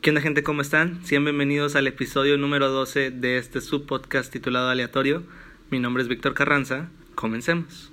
¿Qué onda gente? ¿Cómo están? Sean bienvenidos al episodio número 12 de este subpodcast titulado Aleatorio. Mi nombre es Víctor Carranza. Comencemos.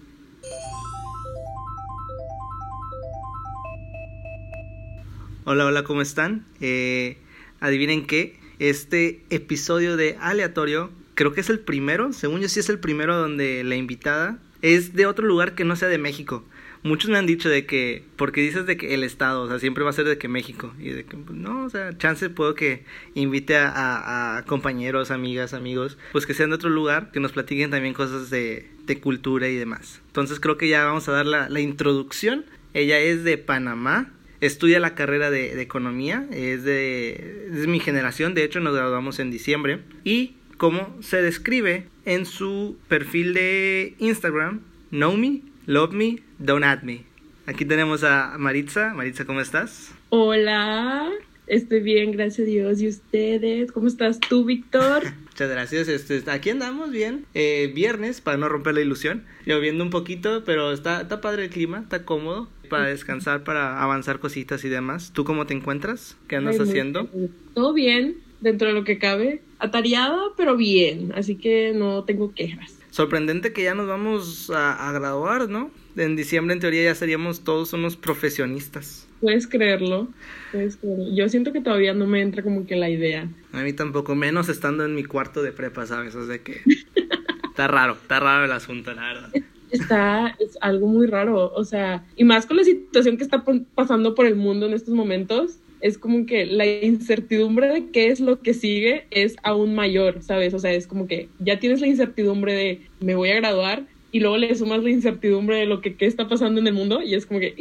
Hola, hola, ¿cómo están? Eh, adivinen qué, este episodio de Aleatorio creo que es el primero, según yo sí es el primero donde la invitada es de otro lugar que no sea de México muchos me han dicho de que, porque dices de que el Estado, o sea, siempre va a ser de que México, y de que, pues, no, o sea, chance puedo que invite a, compañeros, amigas, amigos, pues que sean de otro lugar, que nos platiquen también cosas de, cultura y demás. Entonces creo que ya vamos a dar la, introducción. Ella es de Panamá, estudia la carrera de, de economía, es de, es mi generación, de hecho nos graduamos en diciembre, y como se describe en su perfil de Instagram, Know Me, Love Me, Don't Add Me. Aquí tenemos a Maritza. Maritza, ¿cómo estás? Hola, estoy bien, gracias a Dios. ¿Y ustedes? ¿Cómo estás tú, Víctor? Muchas gracias. Este, aquí andamos bien. Eh, viernes, para no romper la ilusión. Lloviendo un poquito, pero está, está padre el clima, está cómodo para descansar, para avanzar cositas y demás. ¿Tú cómo te encuentras? ¿Qué andas haciendo? Todo bien, dentro de lo que cabe. Atareada, pero bien. Así que no tengo quejas sorprendente que ya nos vamos a, graduar, ¿no? En diciembre en teoría ya seríamos todos unos profesionistas. Puedes creerlo, puedes creerlo. Yo siento que todavía no me entra como que la idea. A mí tampoco, menos estando en mi cuarto de prepa, ¿sabes? O sea que está raro, está raro el asunto, la verdad. Está, es algo muy raro, o sea, y más con la situación que está pasando por el mundo en estos momentos, es como que la incertidumbre de qué es lo que sigue es aún mayor, ¿sabes? O sea, es como que ya tienes la incertidumbre de me voy a graduar y luego le sumas la incertidumbre de lo que qué está pasando en el mundo y es como que,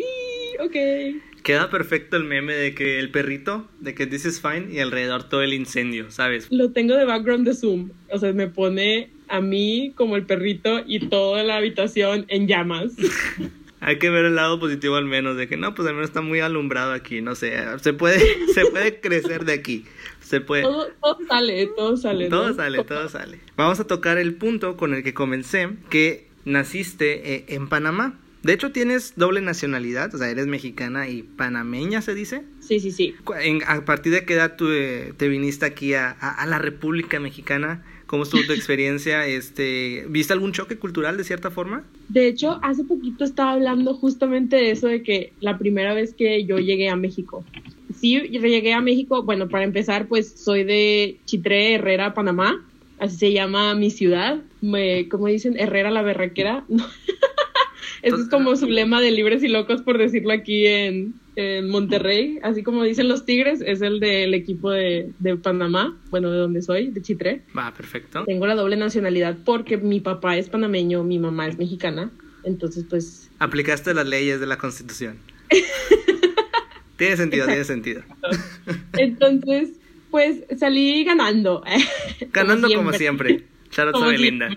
ok. Queda perfecto el meme de que el perrito, de que this is fine y alrededor todo el incendio, ¿sabes? Lo tengo de background de Zoom, o sea, me pone a mí como el perrito y toda la habitación en llamas. hay que ver el lado positivo al menos, de que no, pues al menos está muy alumbrado aquí, no sé, se puede, se puede crecer de aquí. Se puede. Todo, sale, todo sale. Todo sale, todo sale. Vamos a tocar el punto con el que comencé, que naciste eh, en Panamá. De hecho, tienes doble nacionalidad, o sea, eres mexicana y panameña, ¿se dice? Sí, sí, sí. ¿A partir de qué edad tú, eh, te viniste aquí a, a la República Mexicana? ¿Cómo estuvo tu experiencia? Este, ¿Viste algún choque cultural de cierta forma? De hecho, hace poquito estaba hablando justamente de eso, de que la primera vez que yo llegué a México. Sí, llegué a México, bueno, para empezar, pues soy de Chitré, Herrera, Panamá. Así se llama mi ciudad. Me, como dicen, Herrera la berraquera. Eso es como su lema de libres y locos, por decirlo aquí en, en Monterrey, así como dicen los Tigres, es el del equipo de, de, Panamá, bueno, de donde soy, de Chitré. Va, perfecto. Tengo la doble nacionalidad porque mi papá es panameño, mi mamá es mexicana, entonces pues... Aplicaste las leyes de la Constitución. tiene sentido, tiene sentido. entonces, pues salí ganando. Ganando como siempre. Como linda.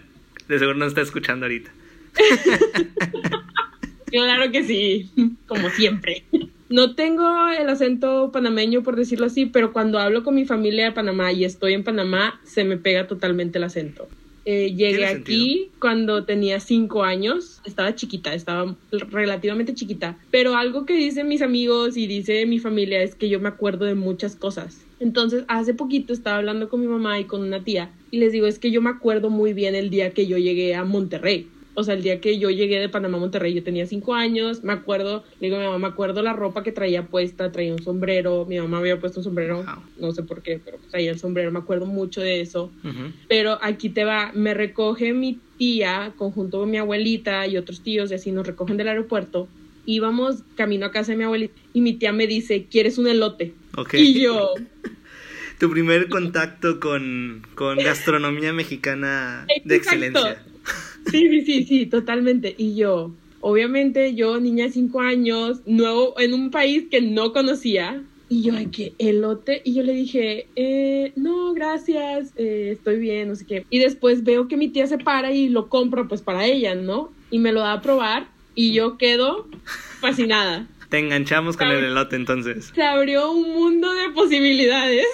De seguro no está escuchando ahorita. claro que sí, como siempre. No tengo el acento panameño, por decirlo así, pero cuando hablo con mi familia de Panamá y estoy en Panamá, se me pega totalmente el acento. Eh, llegué aquí cuando tenía cinco años, estaba chiquita, estaba relativamente chiquita, pero algo que dicen mis amigos y dice mi familia es que yo me acuerdo de muchas cosas. Entonces, hace poquito estaba hablando con mi mamá y con una tía y les digo, es que yo me acuerdo muy bien el día que yo llegué a Monterrey o sea, el día que yo llegué de Panamá a Monterrey, yo tenía cinco años, me acuerdo, digo mi mamá, me acuerdo la ropa que traía puesta, traía un sombrero, mi mamá había puesto un sombrero, no sé por qué, pero traía el sombrero, me acuerdo mucho de eso. Pero aquí te va, me recoge mi tía, conjunto con mi abuelita y otros tíos, y así nos recogen del aeropuerto. Íbamos camino a casa de mi abuelita y mi tía me dice, ¿quieres un elote? Y yo... tu primer contacto con, con gastronomía mexicana de excelencia. Sí, sí, sí, sí, totalmente. Y yo, obviamente yo, niña de cinco años, nuevo en un país que no conocía, y yo, ay, que elote. Y yo le dije, eh, no, gracias, eh, estoy bien, no sé qué. Y después veo que mi tía se para y lo compra, pues para ella, ¿no? Y me lo da a probar y yo quedo fascinada. Te enganchamos con el elote entonces. Se abrió un mundo de posibilidades.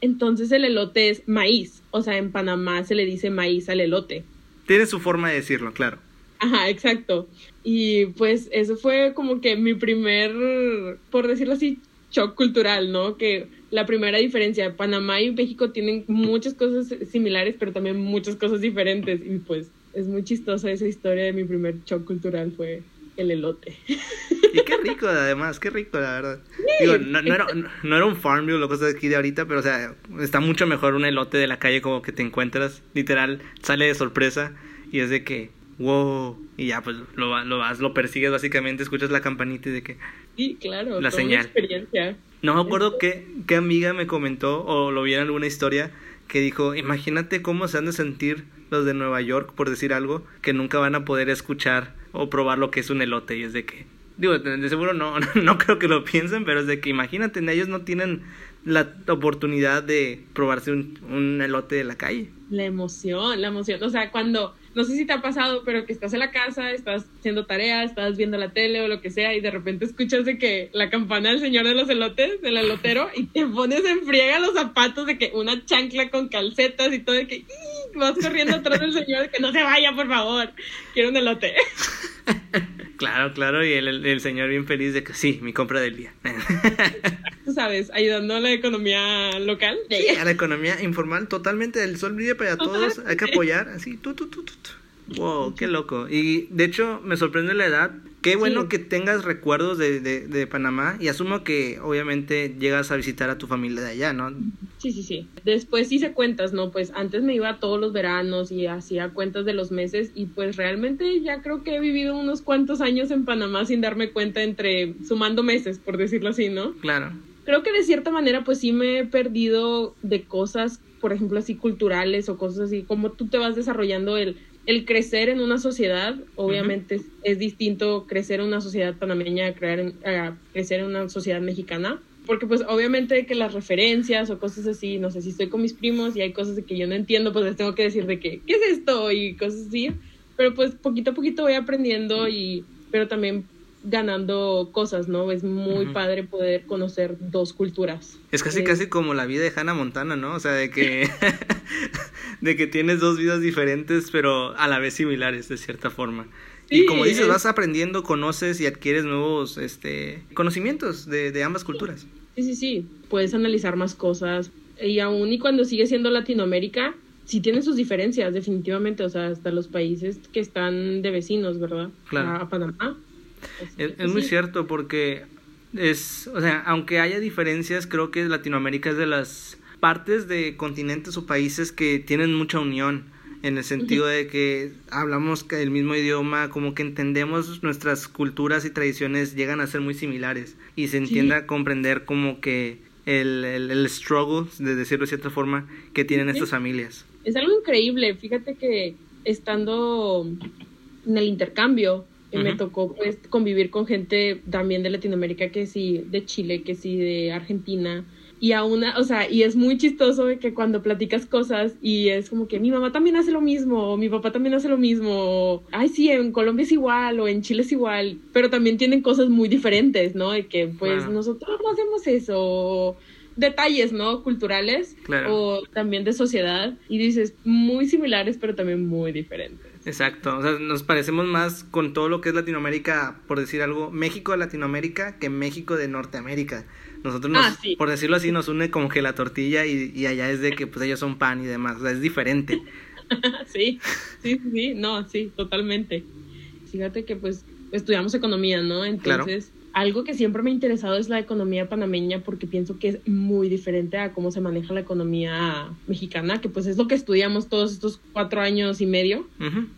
entonces el elote es maíz. O sea, en Panamá se le dice maíz al elote. Tiene su forma de decirlo, claro. Ajá, exacto. Y pues eso fue como que mi primer, por decirlo así, shock cultural, ¿no? Que la primera diferencia, Panamá y México tienen muchas cosas similares, pero también muchas cosas diferentes. Y pues es muy chistosa esa historia de mi primer shock cultural, fue el elote. Y qué rico, además, qué rico, la verdad. Digo, no, no, era, no, era un Farmville o cosas aquí de ahorita, pero, o sea, está mucho mejor un elote de la calle como que te encuentras, literal, sale de sorpresa y es de que, wow, y ya, pues, lo, lo vas, lo persigues básicamente, escuchas la campanita y de que... Sí, claro, la señal. experiencia. No me acuerdo qué, qué amiga me comentó o lo vi en alguna historia que dijo, imagínate cómo se han de sentir los de Nueva York, por decir algo, que nunca van a poder escuchar o probar lo que es un elote. Y es de que, digo, de seguro no, no creo que lo piensen, pero es de que imagínate, ellos no tienen la oportunidad de probarse un, un elote de la calle. La emoción, la emoción. O sea, cuando no sé si te ha pasado, pero que estás en la casa, estás haciendo tareas, estás viendo la tele o lo que sea, y de repente escuchas de que la campana del señor de los elotes, del elotero, y te pones en friega los zapatos de que una chancla con calcetas y todo, de que vas corriendo atrás del señor, que no se vaya, por favor, quiero un elote. Claro, claro, y el, el, señor bien feliz de que sí, mi compra del día. Tú sabes, ayudando a la economía local. Sí, a la economía informal, totalmente, el sol brilla para todos, hay que apoyar, así, tú, tú, tú, tú. Wow, qué loco. Y de hecho me sorprende la edad. Qué bueno que tengas recuerdos de, de, de, Panamá y asumo que obviamente llegas a visitar a tu familia de allá, ¿no? Sí, sí, sí. Después hice cuentas, ¿no? Pues antes me iba todos los veranos y hacía cuentas de los meses y pues realmente ya creo que he vivido unos cuantos años en Panamá sin darme cuenta entre sumando meses, por decirlo así, ¿no? Claro. Creo que de cierta manera pues sí me he perdido de cosas, por ejemplo, así culturales o cosas así, como tú te vas desarrollando el el crecer en una sociedad, obviamente es, distinto crecer en una sociedad panameña a, crear crecer en una sociedad mexicana, porque pues obviamente que las referencias o cosas así, no sé si estoy con mis primos y hay cosas que yo no entiendo, pues les tengo que decir de que, ¿qué es esto? y cosas así, pero pues poquito a poquito voy aprendiendo y, pero también ganando cosas, ¿no? Es muy padre poder conocer dos culturas. Es casi, casi como la vida de Hannah Montana, ¿no? O sea, de que, de que tienes dos vidas diferentes, pero a la vez similares, de cierta forma. y como dices, vas aprendiendo, conoces y adquieres nuevos este, conocimientos de, de ambas culturas. Sí, sí, sí. Puedes analizar más cosas. Y aún y cuando sigue siendo Latinoamérica, sí tiene sus diferencias, definitivamente. O sea, hasta los países que están de vecinos, ¿verdad? Claro. a Panamá es, muy cierto porque es, o sea, aunque haya diferencias, creo que Latinoamérica es de las partes de continentes o países que tienen mucha unión en el sentido de que hablamos el mismo idioma, como que entendemos nuestras culturas y tradiciones llegan a ser muy similares y se entiende a comprender como que el, el, struggle, de decirlo de cierta forma, que tienen estas familias. Es algo increíble, fíjate que estando en el intercambio, me tocó pues convivir con gente también de Latinoamérica, que sí, de Chile, que sí, de Argentina. Y a una, o sea, y es muy chistoso que cuando platicas cosas y es como que mi mamá también hace lo mismo, o mi papá también hace lo mismo, o, ay, sí, en Colombia es igual, o en Chile es igual, pero también tienen cosas muy diferentes, ¿no? De que, pues, nosotros no hacemos eso, detalles, ¿no? Culturales, o también de sociedad, y dices, muy similares, pero también muy diferentes. Exacto, o sea, nos parecemos más con todo lo que es Latinoamérica, por decir algo, México de Latinoamérica que México de Norteamérica. Nosotros, nos, ah, por decirlo así, nos une como que la tortilla y, y, allá es de que pues ellos son pan y demás, o sea, es diferente. sí, sí, sí, no, sí, totalmente. Fíjate que pues estudiamos economía, ¿no? Entonces, algo que siempre me ha interesado es la economía panameña porque pienso que es muy diferente a cómo se maneja la economía mexicana, que pues es lo que estudiamos todos estos cuatro años y medio.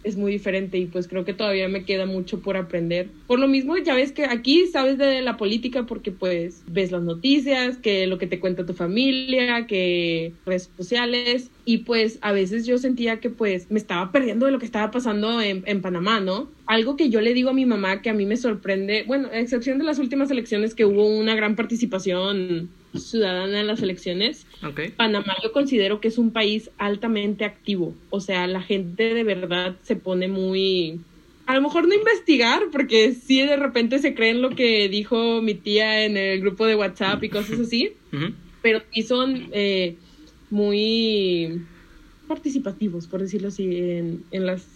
Es muy diferente y pues creo que todavía me queda mucho por aprender. Por lo mismo, ya ves que aquí sabes de la política porque pues ves las noticias, que lo que te cuenta tu familia, que redes sociales y pues a veces yo sentía que pues me estaba perdiendo de lo que estaba pasando en, en Panamá, ¿no? Algo que yo le digo a mi mamá que a mí me sorprende, bueno, a excepción de las últimas elecciones que hubo una gran participación ciudadana en las elecciones, Panamá yo considero que es un país altamente activo, o sea, la gente de verdad se pone muy... A lo mejor no investigar, porque sí de repente se creen lo que dijo mi tía en el grupo de WhatsApp y cosas así, pero sí son eh, muy participativos, por decirlo así, en, en, las,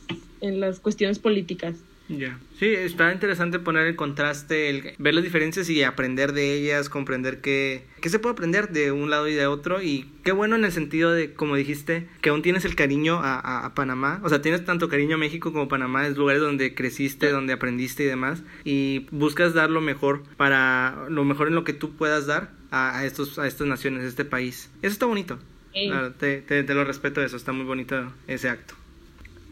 en las cuestiones políticas. Ya. Sí, está interesante poner el contraste, el, ver las diferencias y aprender de ellas, comprender que, que se puede aprender de un lado y de otro. Y qué bueno en el sentido de, como dijiste, que aún tienes el cariño a, a, Panamá. O sea, tienes tanto cariño a México como Panamá, es lugares donde creciste, donde aprendiste y demás. Y buscas dar lo mejor para lo mejor en lo que tú puedas dar a, a estos, a estas naciones, a este país. Eso está bonito. Claro, te, te, te lo respeto eso, está muy bonito ese acto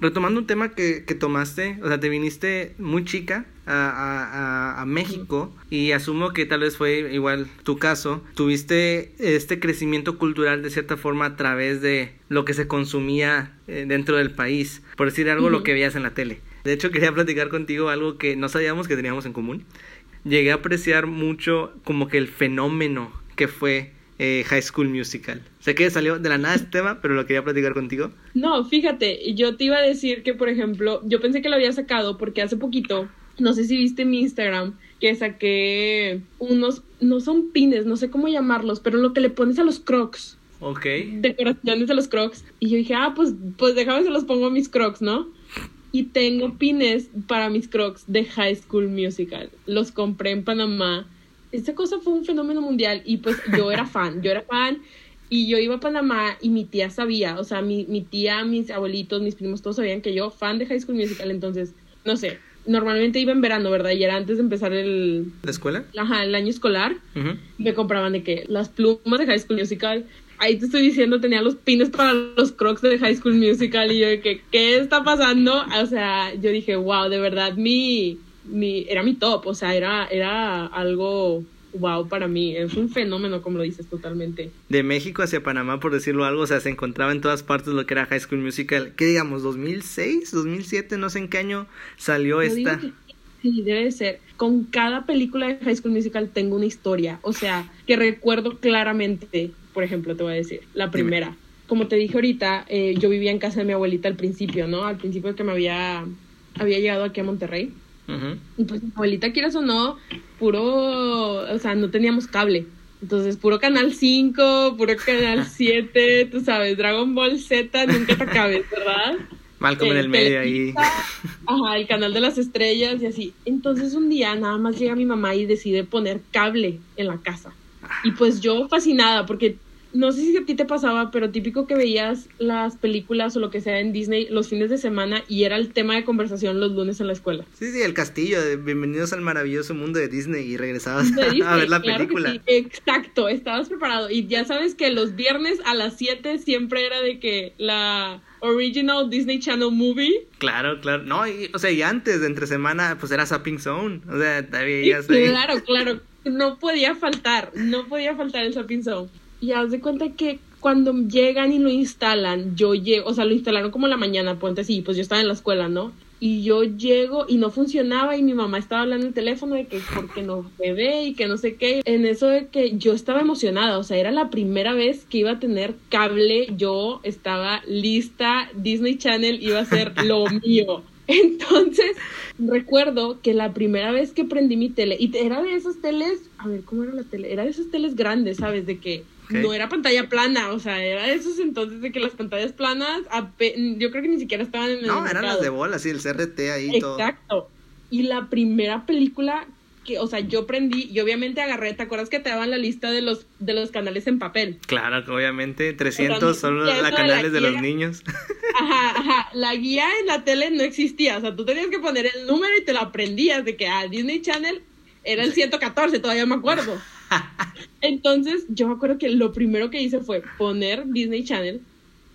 retomando un tema que, que, tomaste, o sea, te viniste muy chica a, a, a, México y asumo que tal vez fue igual tu caso, tuviste este crecimiento cultural de cierta forma a través de lo que se consumía eh, dentro del país, por decir algo, lo que veías en la tele. De hecho, quería platicar contigo algo que no sabíamos que teníamos en común. Llegué a apreciar mucho como que el fenómeno que fue eh, High School Musical. Sé que salió de la nada este tema, pero lo quería platicar contigo. No, fíjate, yo te iba a decir que, por ejemplo, yo pensé que lo había sacado porque hace poquito, no sé si viste mi Instagram, que saqué unos, no son pines, no sé cómo llamarlos, pero lo que le pones a los crocs. Ok. Decoraciones de los crocs. Y yo dije, ah, pues, pues déjame se los pongo a mis crocs, ¿no? Y tengo pines para mis crocs de High School Musical. Los compré en Panamá esta cosa fue un fenómeno mundial y pues yo era fan, yo era fan y yo iba a Panamá y mi tía sabía, o sea, mi, mi tía, mis abuelitos, mis primos, todos sabían que yo, fan de High School Musical, entonces, no sé, normalmente iba en verano, ¿verdad? Y era antes de empezar el... ¿La escuela? Ajá, el año escolar. Me compraban de que las plumas de High School Musical. Ahí te estoy diciendo, tenía los pines para los crocs de High School Musical y yo de que, ¿qué está pasando? O sea, yo dije, wow, de verdad, mi mi, era mi top, o sea, era, era algo wow para mí, es un fenómeno como lo dices totalmente. De México hacia Panamá, por decirlo algo, o sea, se encontraba en todas partes lo que era High School Musical, ¿qué digamos? ¿2006? ¿2007? No sé en qué año salió esta. sí, debe ser. Con cada película de High School Musical tengo una historia, o sea, que recuerdo claramente, por ejemplo, te voy a decir, la primera. Como te dije ahorita, eh, yo vivía en casa de mi abuelita al principio, ¿no? Al principio que me había, había llegado aquí a Monterrey. Y pues mi abuelita, quieras o no, puro, o sea, no teníamos cable. Entonces, puro Canal 5, puro Canal 7, tú sabes, Dragon Ball Z, nunca te acabes, ¿verdad? Malcolm en el medio ahí. Ajá, el canal de las estrellas y así. Entonces un día nada más llega mi mamá y decide poner cable en la casa. Y pues yo fascinada porque no sé si a ti te pasaba, pero típico que veías las películas o lo que sea en Disney los fines de semana y era el tema de conversación los lunes en la escuela. Sí, sí, el castillo, de bienvenidos al maravilloso mundo de Disney y regresabas a ver la película. Exacto, estabas preparado y ya sabes que los viernes a las 7 siempre era de que la original Disney Channel movie. Claro, claro. No, o sea, y antes de entre semana pues era Sapping Zone, o sea, todavía Claro, claro. No podía faltar, no podía faltar el Sapping Zone. Y haz de cuenta que cuando llegan y lo instalan, yo llego, o sea, lo instalaron como la mañana, ponte así, pues yo estaba en la escuela, ¿no? Y yo llego y no funcionaba y mi mamá estaba hablando en el teléfono de que porque no ve y que no sé qué. En eso de que yo estaba emocionada, o sea, era la primera vez que iba a tener cable, yo estaba lista, Disney Channel iba a ser lo mío. Entonces, recuerdo que la primera vez que prendí mi tele, y era de esas teles, a ver, ¿cómo era la tele? Era de esas teles grandes, ¿sabes? De que no era pantalla plana, o sea, era de esos entonces de que las pantallas planas, yo creo que ni siquiera estaban en el No, eran las de bola, sí, el CRT ahí Exacto. todo. Exacto. Y la primera película que, o sea, yo prendí y obviamente agarré, ¿te acuerdas que te daban la lista de los de los canales en papel? Claro, obviamente, 300 son los canales de, los niños. Ajá, ajá, la guía en la tele no existía, o sea, tú tenías que poner el número y te lo aprendías de que a ah, Disney Channel era el 114, todavía me acuerdo. Entonces, yo me acuerdo que lo primero que hice fue poner Disney Channel.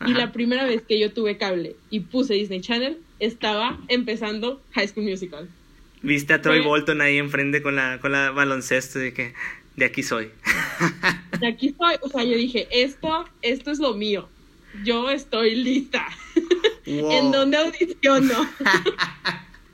Y la primera vez que yo tuve cable y puse Disney Channel, estaba empezando High School Musical. Viste a Troy Bolton ahí enfrente con la, con la baloncesto de que de aquí soy. De aquí soy. O sea, yo dije, esto, esto es lo mío. Yo estoy lista. ¿En dónde audiciono?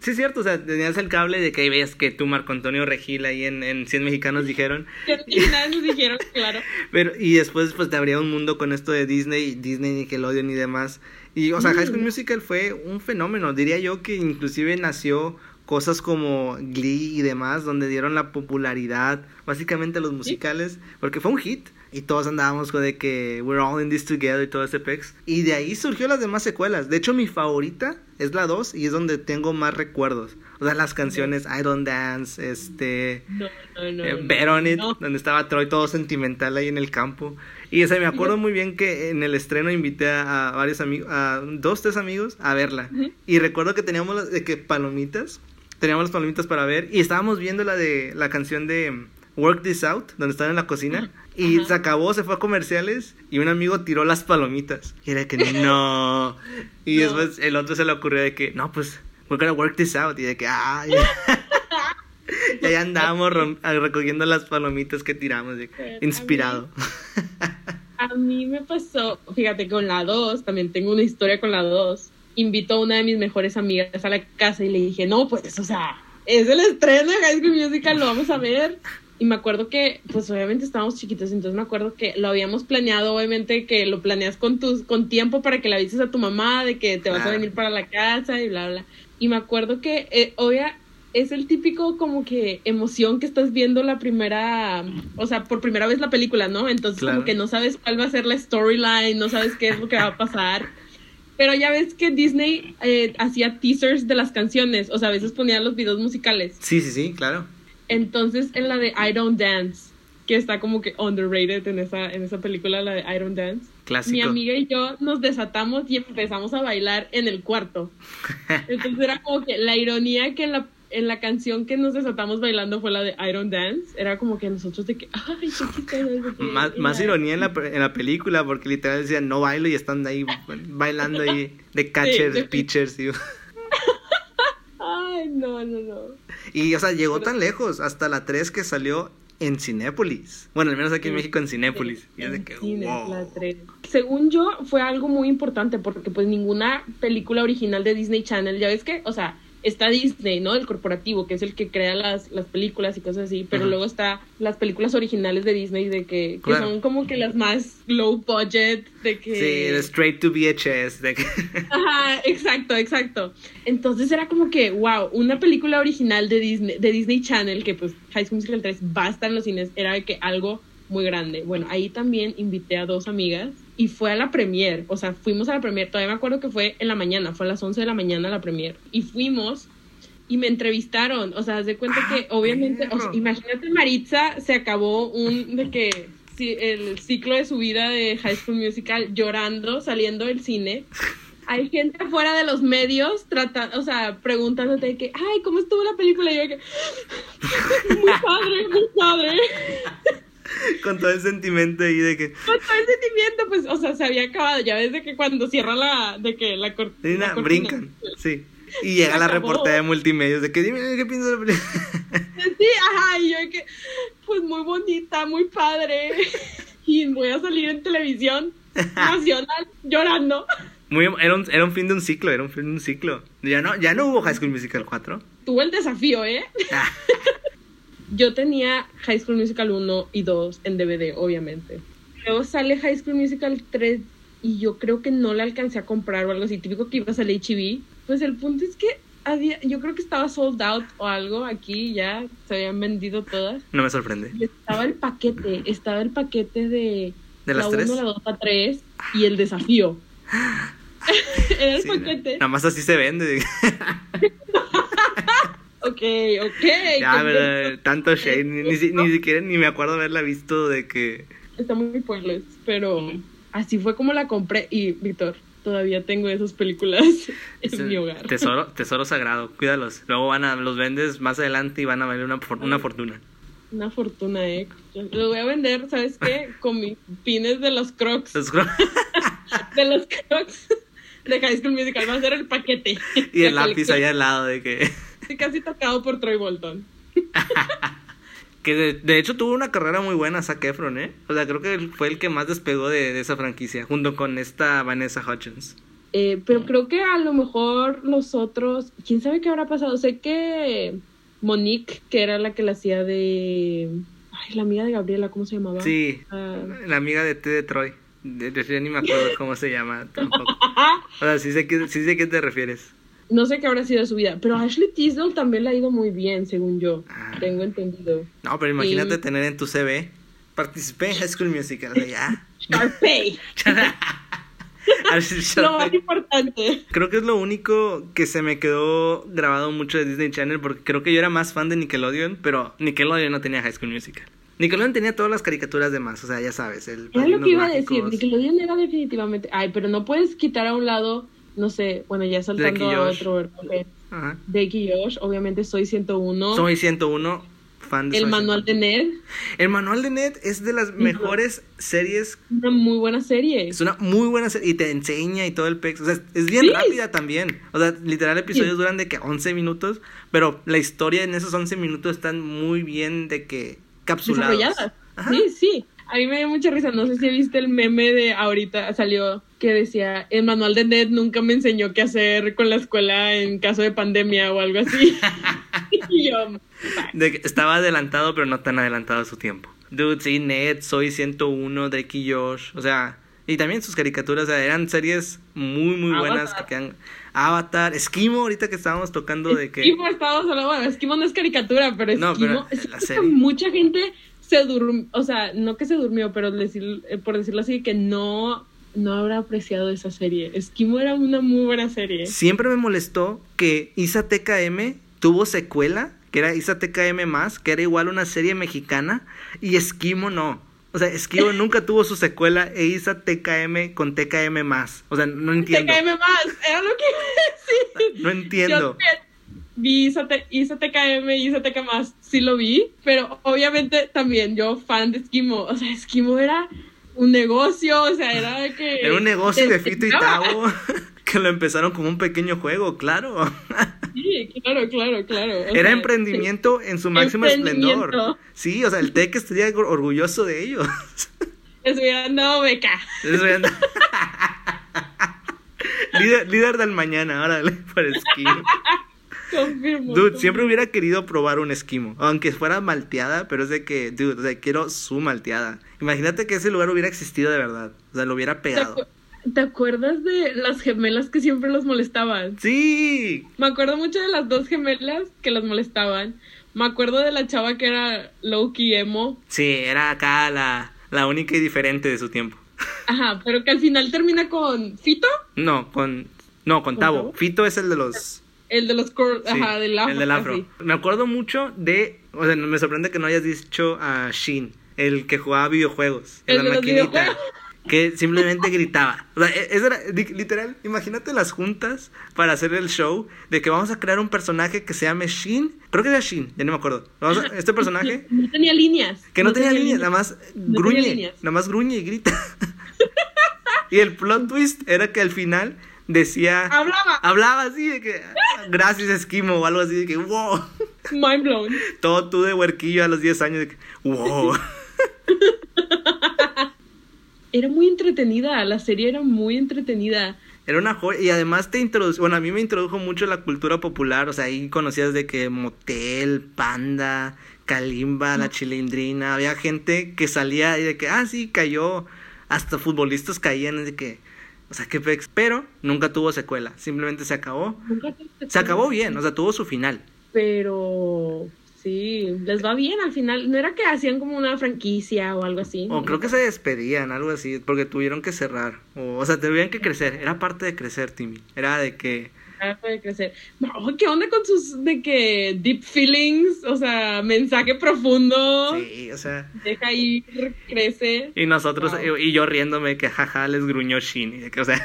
Sí, es cierto, o sea, tenías el cable de que ahí veías que tú, Marco Antonio Regil, ahí en, en 100 mexicanos dijeron. nos dijeron, claro. Pero, y después, pues te abría un mundo con esto de Disney, Disney, Nickelodeon y demás. Y, o sea, High School mm. Musical fue un fenómeno. Diría yo que inclusive nació cosas como Glee y demás, donde dieron la popularidad, básicamente los musicales, porque fue un hit. Y todos andábamos con de que we're all in this together y todo ese pex. Y de ahí surgió las demás secuelas. De hecho, mi favorita es la 2 y es donde tengo más recuerdos. O sea, las canciones I Don't Dance, este... No, no, no. eh, no, Bet on It, no. donde estaba Troy todo sentimental ahí en el campo. Y o sea, me acuerdo muy bien que en el estreno invité a, a varios amigos, a dos, tres amigos a verla. Y recuerdo que teníamos las de que palomitas, teníamos las palomitas para ver y estábamos viendo la de la canción de Work This Out, donde están en la cocina. Y Ajá. se acabó, se fue a comerciales y un amigo tiró las palomitas. Y era que no. Y No. después el otro se le ocurrió de que, no, pues, we're gonna work this out. Y de que, ah. Y ahí andábamos rom- recogiendo las palomitas que tiramos, de que, A mí- inspirado. A mí me pasó, fíjate, con la 2, también tengo una historia con la 2. Invitó a una de mis mejores amigas a la casa y le dije, no, pues, o sea, es el estreno de High School Musical, lo vamos a ver. Y me acuerdo que, pues obviamente estábamos chiquitos, entonces me acuerdo que lo habíamos planeado, obviamente que lo planeas con tus, con tiempo para que le avises a tu mamá de que te vas a Claro. venir para la casa y bla, bla. Y me acuerdo que, eh, obvia, es el típico como que emoción que estás viendo la primera, o sea, por primera vez la película, ¿no? Entonces Claro. como que no sabes cuál va a ser la storyline, no sabes qué es lo que va a pasar. Pero ya ves que Disney eh, hacía teasers de las canciones, o sea, a veces ponía los videos musicales. Sí, sí, sí, claro. Entonces en la de I Don't Dance, que está como que underrated en esa, en esa película, la de I Don't Dance, Clásico. mi amiga y yo nos desatamos y empezamos a bailar en el cuarto. Entonces era como que la ironía que en la, en la canción que nos desatamos bailando fue la de I Don't Dance. Era como que nosotros de que, ay, qué Más, más ironía en la, en la película, porque literal decían no bailo y están ahí bailando ahí de catchers, de- de pitchers. Y, Ay, no, no, no. Y, o sea, llegó tan lejos, hasta la 3 que salió en Cinépolis. Bueno, al menos aquí en. México en Cinépolis. Y es de que, wow. la tres. Según yo, fue algo muy importante porque pues ninguna película original de Disney Channel, ya ves que, o sea, está Disney, ¿no? El corporativo, que es el que crea las, las películas y cosas así, pero luego está las películas originales de Disney de que, que Claro. son como que las más low budget, de que... Sí, de straight to VHS. De que... Ajá, exacto, exacto. Entonces era como que, wow, una película original de Disney, de Disney Channel, que pues High School Musical 3 va a estar en los cines, era de que algo muy grande. Bueno, ahí también invité a dos amigas y fue a la premier, o sea, fuimos a la premier, todavía me acuerdo que fue en la mañana, fue a las 11 de la mañana la premier, y fuimos y me entrevistaron, o sea, haz de cuenta Ah, que obviamente, o sea, imagínate Maritza se acabó un de que el ciclo de su vida de High School Musical llorando, saliendo del cine. Hay gente fuera de los medios tratando, o sea, preguntándote de que, ay, ¿cómo estuvo la película? Y yo que, muy padre, muy padre. Con todo el sentimiento ahí de que. Con todo el sentimiento, pues, o sea, se había acabado. Ya ves de que cuando cierra la, de que la, cor- Sí, la na- cortina. brincan. Sí. Y llega la reportera de multimedios de que dime qué piensas de la película. Sí, ajá, y yo de que, pues muy bonita, muy padre. Y voy a salir en televisión nacional llorando. Muy, era, un, era un fin de un ciclo, era un fin de un ciclo. Ya no, ya no hubo High School Musical 4. Tuve el desafío, ¿eh? Yo tenía High School Musical 1 y 2 en DVD, obviamente. Luego sale High School Musical 3 y yo creo que no la alcancé a comprar o algo así, típico que ibas al HB. Pues el punto es que había, yo creo que estaba sold out o algo aquí, ya se habían vendido todas. no me sorprende. Y estaba el paquete, estaba el paquete de, ¿De las la tres? 1, la 2, la 3 y el desafío. Era el Sí, paquete. Nada más así se vende. Ok, ok. ya, pero tanto shade. Ni, ni, ni siquiera ni me acuerdo haberla visto de que. Está muy pointless, pero así fue como la compré. Y, Víctor, todavía tengo esas películas en es mi hogar. Tesoro, tesoro sagrado, cuídalos. Luego van a, los vendes más adelante y van a valer una, for- una fortuna. Una fortuna, eh. Lo voy a vender, ¿sabes qué? Con mis pines de los crocs. Los cro- De los crocs de High School Musical. Va a ser el paquete. y el lápiz ahí al lado de que. Estoy casi tocado por Troy Bolton. Que de, de hecho tuvo una carrera muy buena Zac Efron, ¿eh? O sea, creo que fue el que más despegó de, de esa franquicia, junto con esta Vanessa Hutchins. Eh, pero creo que a lo mejor los otros, quién sabe qué habrá pasado. Sé que Monique, que era la que la hacía de. Ay, la amiga de Gabriela, ¿cómo se llamaba? Sí, Ah. la amiga de T de Troy. Ya ni me acuerdo cómo se llama tampoco. O sea, sí sé, que, sí sé a qué te refieres. No sé qué habrá sido su vida, pero Ashley Tisdale también le ha ido muy bien, según yo. Ah. Tengo entendido. No, pero imagínate Y- tener en tu CV. Participé en High School Musical, ya. Sharpay. Lo más importante. Creo que es lo único que se me quedó grabado mucho de Disney Channel porque creo que yo era más fan de Nickelodeon, pero Nickelodeon no tenía High School Musical. Nickelodeon tenía todas las caricaturas de más, o sea, ya sabes, el Era lo que iba a decir. Nickelodeon era definitivamente. Ay, pero no puedes quitar a un lado, no sé, bueno, ya saltando a otro. ¿verdad? Ajá. Drake y Josh, obviamente soy 101. Soy 101, fan de el Soy manual de 101. Ned, El manual de Ned es de las mejores series una muy buena serie. Es una muy buena serie y te enseña y todo el pex. O sea, es bien Sí. rápida también. O sea, literal, episodios Sí. duran de que 11 minutos, pero la historia en esos 11 minutos están muy bien de que capsulados. Ajá. Sí, sí. A mí me dio mucha risa. No sé si viste el meme de ahorita salió que decía: El manual de Ned nunca me enseñó qué hacer con la escuela en caso de pandemia o algo así. y yo, De que estaba adelantado, pero no tan adelantado a su tiempo. Dude, sí, Ned, Soy 101, Drake y Josh. O sea, y también sus caricaturas, o sea, eran series muy, muy buenas Avatar. que quedan. Avatar, Esquimo, ahorita que estábamos tocando de que. Esquimo estábamos hablando, bueno, Esquimo no es caricatura, pero No, Esquimo, pero es la serie. mucha gente se durmió, o sea, no que se durmió, pero decir, eh, por decirlo así, que no, no habrá apreciado esa serie. Esquimo era una muy buena serie. Siempre me molestó que Isa TKM tuvo secuela, que era Isa TKM más, que era igual una serie mexicana, y Esquimo no. O sea, Esquimo nunca tuvo su secuela e Isa TKM con TKM más. O sea, no entiendo. TKM más, era lo que iba a decir. No entiendo. Yo vi ISATKM y ISATK más, sí lo vi, pero obviamente también yo fan de Esquimo, o sea, Esquimo era un negocio, o sea, era de que... Era un negocio de Fito y Tavo que lo empezaron como un pequeño juego, claro. Sí, claro, claro, claro. o Era sea, emprendimiento en su máximo esplendor. Sí, o sea, el TEC estaría orgulloso de ellos. Les hubieran dado beca. Les voy a andar- líder, líder del mañana, órale, por esquimo. Confirmo. Dude, siempre hubiera querido probar un esquimo, aunque fuera malteada, pero es de que, dude, o sea, quiero su malteada. Imagínate que ese lugar hubiera existido de verdad, o sea, lo hubiera ¿Te, pegado. acu- te acuerdas de las gemelas que siempre los molestaban? Sí, Me acuerdo mucho de las dos gemelas que las molestaban. Me acuerdo de la chava que era Loki emo. sí, era acá la, la única y diferente de su tiempo. Ajá, pero que al final termina con Fito, No, con, no, con ¿Con Tavo. Tavo? Fito es el de los el de los cor- Sí, ajá, del afro. el del afro. Me acuerdo mucho de, o sea, me sorprende que no hayas dicho a Shin, el que jugaba videojuegos en El la de los maquinita, videojuegos. que simplemente gritaba. O sea, e- eso era li- literal, imagínate las juntas para hacer el show de que vamos a crear un personaje que se llame Shin, creo que era Shin, ya no me acuerdo. Vamos a- este personaje No, no tenía líneas. que no, tenía líneas, nada más gruñe, tenía líneas. nada más gruñe y grita. y el plot twist era que al final decía Hablaba. hablaba así de que gracias esquimo o algo así de que wow Mind blown. todo tú de huerquillo a los 10 años de que wow Era muy entretenida, la serie era muy entretenida. era una joya y además te introdujo bueno a mí me introdujo mucho la cultura popular o sea ahí conocías de que motel panda Kalimba la chilindrina había gente que salía y de que ah sí cayó hasta futbolistas caían de que o sea qué pex pero nunca tuvo secuela simplemente se acabó Nunca se acabó bien o sea tuvo su final Pero sí, les va bien al final. No era que hacían como una franquicia o algo así. O creo que se despedían, algo así, porque tuvieron que cerrar. O, o sea, tuvieron que crecer. Era parte de crecer, Timmy. Era de que. Puede crecer. No, ¿qué onda con sus de que deep feelings? O sea, mensaje profundo. Sí, o sea. Deja ir, crece. Y nosotros, Wow. y, y yo riéndome que jaja, les gruñó Shin. Y de que, o sea,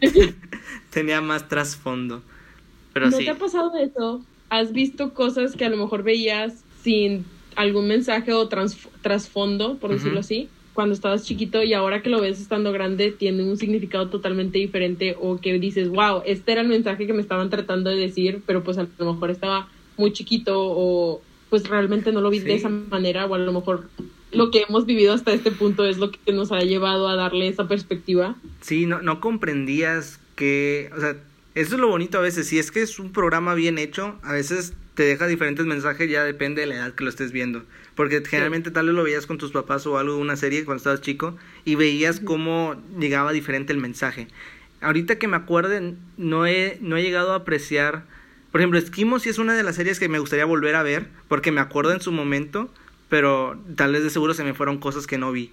tenía más trasfondo. Pero ¿No sí. te ha pasado eso? ¿Has visto cosas que a lo mejor veías sin algún mensaje o trasfondo, por decirlo así, cuando estabas chiquito y ahora que lo ves estando grande tiene un significado totalmente diferente o que dices, wow, este era el mensaje que me estaban tratando de decir, pero pues a lo mejor estaba muy chiquito o pues realmente no lo vi de esa manera o a lo mejor lo que hemos vivido hasta este punto es lo que nos ha llevado a darle esa perspectiva. Sí, no, no comprendías que, o sea, eso es lo bonito a veces, si es que es un programa bien hecho, a veces te deja diferentes mensajes, ya depende de la edad que lo estés viendo, porque generalmente tal vez lo veías con tus papás o algo, una serie cuando estabas chico, y veías cómo llegaba diferente el mensaje. Ahorita que me acuerden, no he, no he llegado a apreciar, por ejemplo, Esquimo sí es una de las series que me gustaría volver a ver, porque me acuerdo en su momento, pero tal vez de seguro se me fueron cosas que no vi.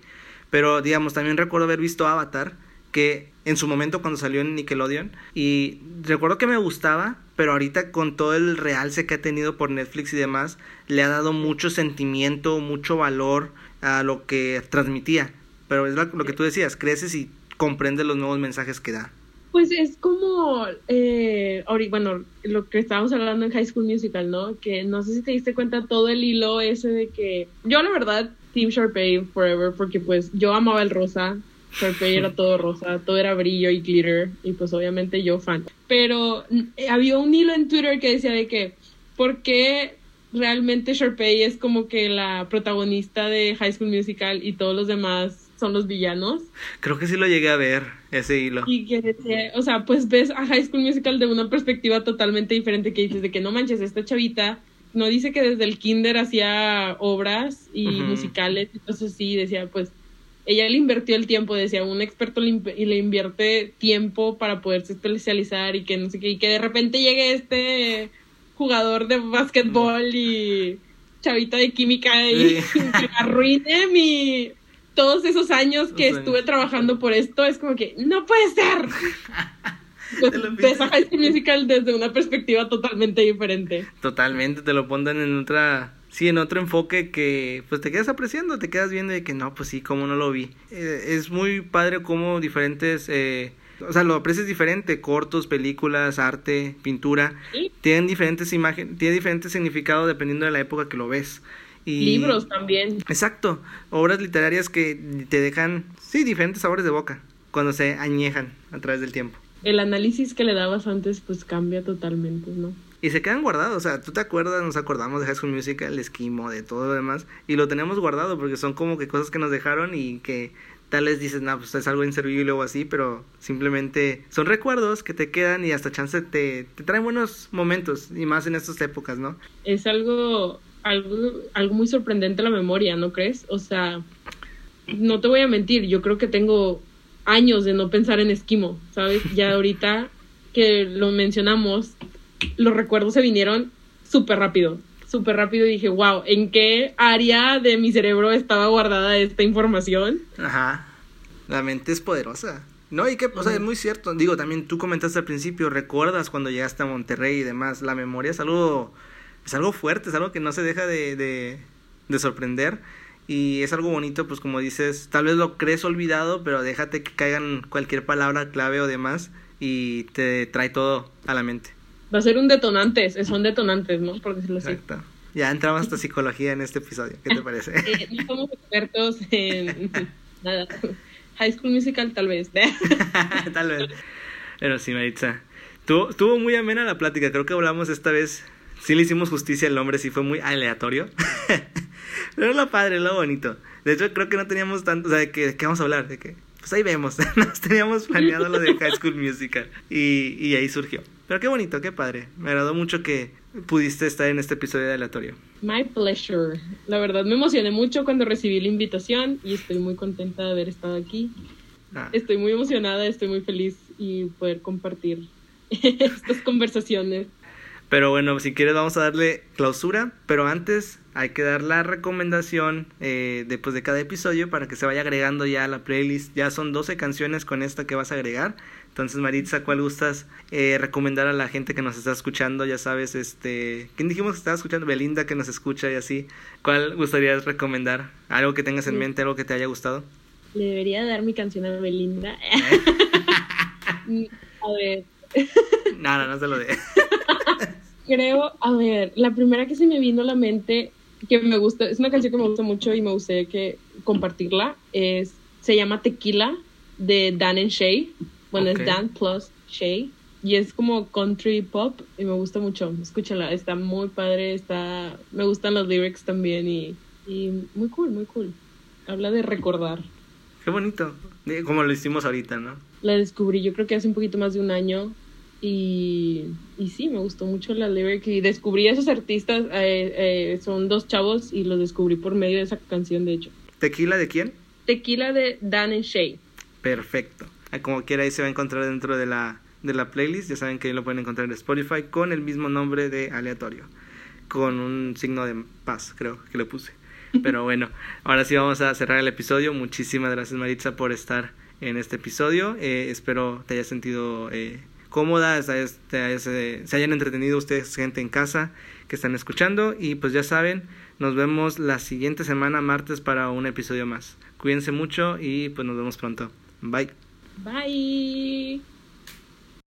Pero digamos, también recuerdo haber visto Avatar que en su momento cuando salió en Nickelodeon y recuerdo que me gustaba, pero ahorita con todo el realce que ha tenido por Netflix y demás, le ha dado mucho sentimiento, mucho valor a lo que transmitía. Pero es lo que tú decías, creces y comprendes los nuevos mensajes que da. Pues es como, eh, bueno, lo que estábamos hablando en High School Musical, ¿no? Que no sé si te diste cuenta todo el hilo ese de que yo la verdad, Team Sharpay Forever, porque pues yo amaba el rosa, Sharpay era todo rosa, todo era brillo y glitter, y pues obviamente yo fan. Pero eh, había un hilo en Twitter que decía de que, ¿por qué realmente Sharpay es como que la protagonista de High School Musical y todos los demás son los villanos? Creo que sí lo llegué a ver, ese hilo. Y que, o sea, pues ves a High School Musical de una perspectiva totalmente diferente que dices de que no manches, esta chavita no dice que desde el kinder hacía obras y musicales cosas así, decía pues ella le invirtió el tiempo, decía, un experto le, y le invierte tiempo para poderse especializar y que no sé qué, y que de repente llegue este jugador de básquetbol y chavita de química y, arruine mi todos esos años que estuve trabajando por esto, es como que no puede ser. Ves a High School Musical desde una perspectiva totalmente diferente. Totalmente, te lo ponen en otra sí, en otro enfoque que pues te quedas apreciando, te quedas viendo de que no, pues sí, cómo no lo vi. Eh, es muy padre como diferentes, eh, o sea, lo aprecias diferente, cortos, películas, arte, pintura, tienen diferentes imágenes, tiene diferente significado dependiendo de la época que lo ves. Y, Libros también. Exacto, obras literarias que te dejan, sí, diferentes sabores de boca cuando se añejan a través del tiempo. El análisis que le dabas antes pues cambia totalmente, ¿no? Y se quedan guardados, o sea, tú te acuerdas, nos acordamos de High School Musical, el esquimo, de todo lo demás, y lo tenemos guardado porque son como que cosas que nos dejaron y que tal vez dices, no, pues es algo inservible o así, pero simplemente son recuerdos que te quedan y hasta chance te, te traen buenos momentos, y más en estas épocas, ¿no? Es algo, algo, algo muy sorprendente la memoria, ¿no crees? O sea, no te voy a mentir, yo creo que tengo años de no pensar en esquimo, ¿sabes? Ya ahorita que lo mencionamos, los recuerdos se vinieron súper rápido, súper rápido y dije, wow, ¿en qué área de mi cerebro estaba guardada esta información? Ajá, la mente es poderosa. No, y que, o sea, es muy cierto. Digo, también tú comentaste al principio, recuerdas cuando llegaste a Monterrey y demás. La memoria es algo, es algo fuerte, es algo que no se deja de, de, de sorprender. Y es algo bonito, pues como dices, tal vez lo crees olvidado, pero déjate que caigan cualquier palabra clave o demás y te trae todo a la mente. Va a ser un detonante, son detonantes, ¿no? Por decirlo así. Exacto. Ya entramos hasta psicología en este episodio. ¿Qué te parece? Eh, no somos expertos en nada. High School Musical, tal vez. tal vez. Pero sí, Maritza. Tuvo, tuvo muy amena la plática. Creo que hablamos esta vez. Sí le hicimos justicia al nombre, sí fue muy aleatorio. Pero es lo padre, lo bonito. De hecho, creo que no teníamos tanto. O sea, ¿de qué, qué vamos a hablar? De que, pues ahí vemos. Nos teníamos planeado lo de High School Musical. Y, y ahí surgió. Pero qué bonito, qué padre. Me agradó mucho que pudiste estar en este episodio de aleatorio. My pleasure. La verdad me emocioné mucho cuando recibí la invitación y estoy muy contenta de haber estado aquí. Ah. Estoy muy emocionada, estoy muy feliz y poder compartir estas conversaciones. Pero bueno, si quieres vamos a darle clausura, pero antes hay que dar la recomendación eh, después de cada episodio para que se vaya agregando ya a la playlist. Ya son 12 canciones con esta que vas a agregar. Entonces, Maritza, ¿cuál gustas eh, recomendar a la gente que nos está escuchando? Ya sabes, este, ¿quién dijimos que estaba escuchando? Belinda que nos escucha y así. ¿Cuál gustarías recomendar? ¿Algo que tengas en mm. mente, algo que te haya gustado? Le debería dar mi canción a Belinda. a ver. No, no, no se lo dé. Creo, a ver, la primera que se me vino a la mente, que me gusta, es una canción que me gusta mucho y me gustaría que compartirla, es, se llama Tequila de Dan and Shay. Bueno, es Dan plus Shay. Y es como country pop y me gusta mucho. Escúchala, está muy padre, está me gustan los lyrics también y, y muy cool, muy cool. Habla de recordar. Qué bonito, como lo hicimos ahorita, ¿no? La descubrí yo creo que hace un poquito más de un año y, y sí, me gustó mucho la lyric y descubrí a esos artistas, eh, eh, son dos chavos y los descubrí por medio de esa canción, de hecho. ¿Tequila de quién? Tequila de Dan and Shay. Perfecto. Como quiera ahí se va a encontrar dentro de la, de la playlist. Ya saben que ahí lo pueden encontrar en Spotify con el mismo nombre de aleatorio. Con un signo de paz, creo que le puse. Pero bueno, ahora sí vamos a cerrar el episodio. Muchísimas gracias Maritza por estar en este episodio. Eh, espero te hayas sentido eh, cómoda, te eh, se hayan entretenido ustedes, gente en casa que están escuchando. Y pues ya saben, nos vemos la siguiente semana, martes, para un episodio más. Cuídense mucho y pues nos vemos pronto. Bye. Bye.